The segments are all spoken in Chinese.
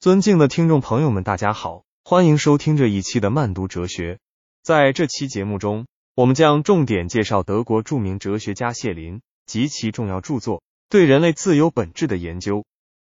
尊敬的听众朋友们，大家好，欢迎收听这一期的慢读哲学。在这期节目中，我们将重点介绍德国著名哲学家谢林及其重要著作《对人类自由本质的研究》。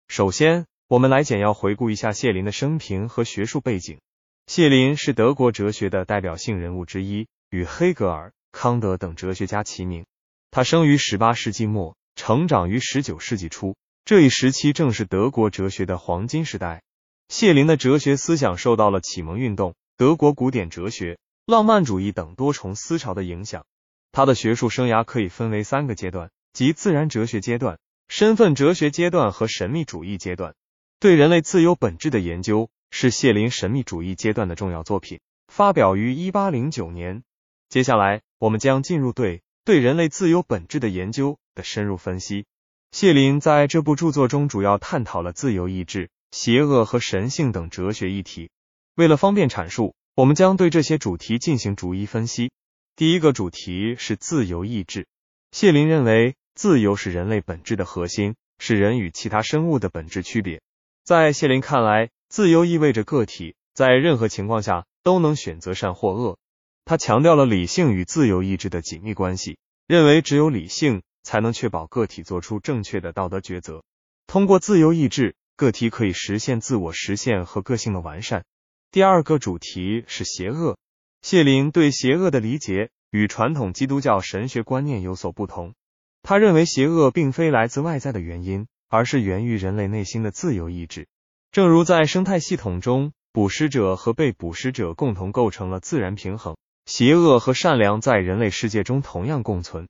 首先，我们来简要回顾一下谢林的生平和学术背景。谢林是德国哲学的代表性人物之一，与黑格尔、康德等哲学家齐名。他生于十八世纪末，成长于十九世纪初，这一时期正是德国哲学的黄金时代。谢林的哲学思想受到了启蒙运动、德国古典哲学、浪漫主义等多重思潮的影响。他的学术生涯可以分为三个阶段，即自然哲学阶段、身份哲学阶段和神秘主义阶段。对人类自由本质的研究是谢林神秘主义阶段的重要作品，发表于一八零九年。接下来，我们将进入对对人类自由本质的研究的深入分析。谢林在这部著作中主要探讨了自由意志。邪恶和神性等哲学议题。为了方便阐述，我们将对这些主题进行逐一分析。第一个主题是自由意志。谢林认为，自由是人类本质的核心，是人与其他生物的本质区别。在谢林看来，自由意味着个体在任何情况下都能选择善或恶。他强调了理性与自由意志的紧密关系，认为只有理性才能确保个体做出正确的道德抉择。通过自由意志。个体可以实现自我实现和个性的完善。第二个主题是邪恶。谢林对邪恶的理解与传统基督教神学观念有所不同。他认为邪恶并非来自外在的原因，而是源于人类内心的自由意志。正如在生态系统中，捕食者和被捕食者共同构成了自然平衡，邪恶和善良在人类世界中同样共存。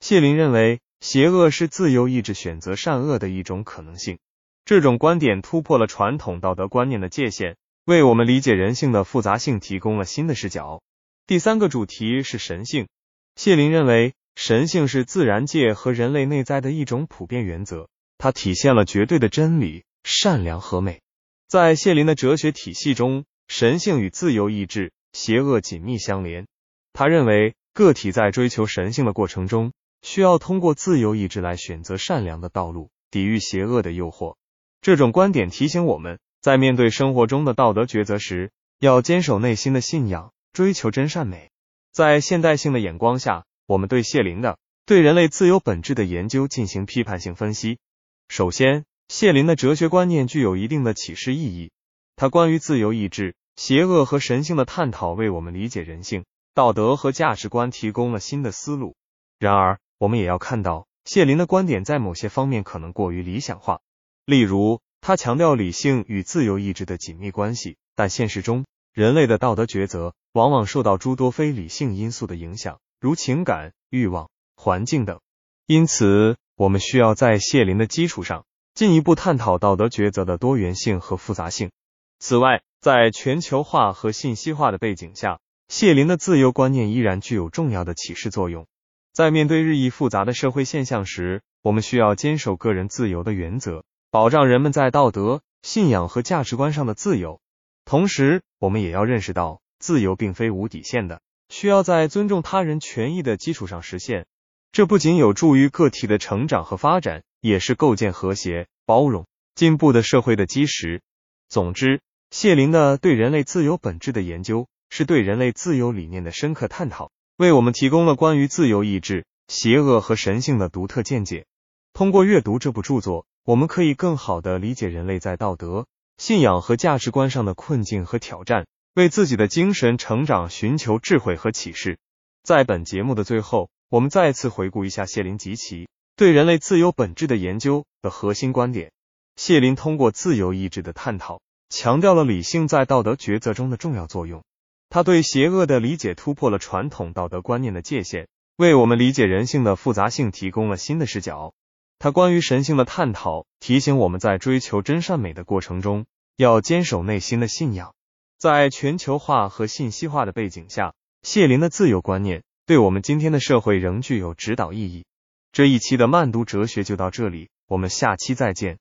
谢林认为，邪恶是自由意志选择善恶的一种可能性。这种观点突破了传统道德观念的界限，为我们理解人性的复杂性提供了新的视角。第三个主题是神性。谢林认为，神性是自然界和人类内在的一种普遍原则，它体现了绝对的真理、善良和美。在谢林的哲学体系中，神性与自由意志、邪恶紧密相连。他认为，个体在追求神性的过程中，需要通过自由意志来选择善良的道路，抵御邪恶的诱惑。这种观点提醒我们在面对生活中的道德抉择时，要坚守内心的信仰，追求真善美。在现代性的眼光下，我们对谢林的对人类自由本质的研究进行批判性分析。首先，谢林的哲学观念具有一定的启示意义。他关于自由意志、邪恶和神性的探讨，为我们理解人性、道德和价值观提供了新的思路。然而，我们也要看到，谢林的观点在某些方面可能过于理想化。例如，他强调理性与自由意志的紧密关系，但现实中，人类的道德抉择往往受到诸多非理性因素的影响，如情感、欲望、环境等。因此，我们需要在谢林的基础上进一步探讨道德抉择的多元性和复杂性。此外，在全球化和信息化的背景下，谢林的自由观念依然具有重要的启示作用。在面对日益复杂的社会现象时，我们需要坚守个人自由的原则。保障人们在道德、信仰和价值观上的自由，同时，我们也要认识到，自由并非无底线的，需要在尊重他人权益的基础上实现。这不仅有助于个体的成长和发展，也是构建和谐、包容、进步的社会的基石。总之，谢林的对人类自由本质的研究，是对人类自由理念的深刻探讨，为我们提供了关于自由意志、邪恶和神性的独特见解。通过阅读这部著作。我们可以更好的理解人类在道德、信仰和价值观上的困境和挑战，为自己的精神成长寻求智慧和启示。在本节目的最后，我们再次回顾一下谢林及其对人类自由本质的研究的核心观点。谢林通过自由意志的探讨，强调了理性在道德抉择中的重要作用。他对邪恶的理解突破了传统道德观念的界限，为我们理解人性的复杂性提供了新的视角。他关于神性的探讨，提醒我们在追求真善美的过程中，要坚守内心的信仰。在全球化和信息化的背景下，谢林的自由观念对我们今天的社会仍具有指导意义。这一期的慢读哲学就到这里，我们下期再见。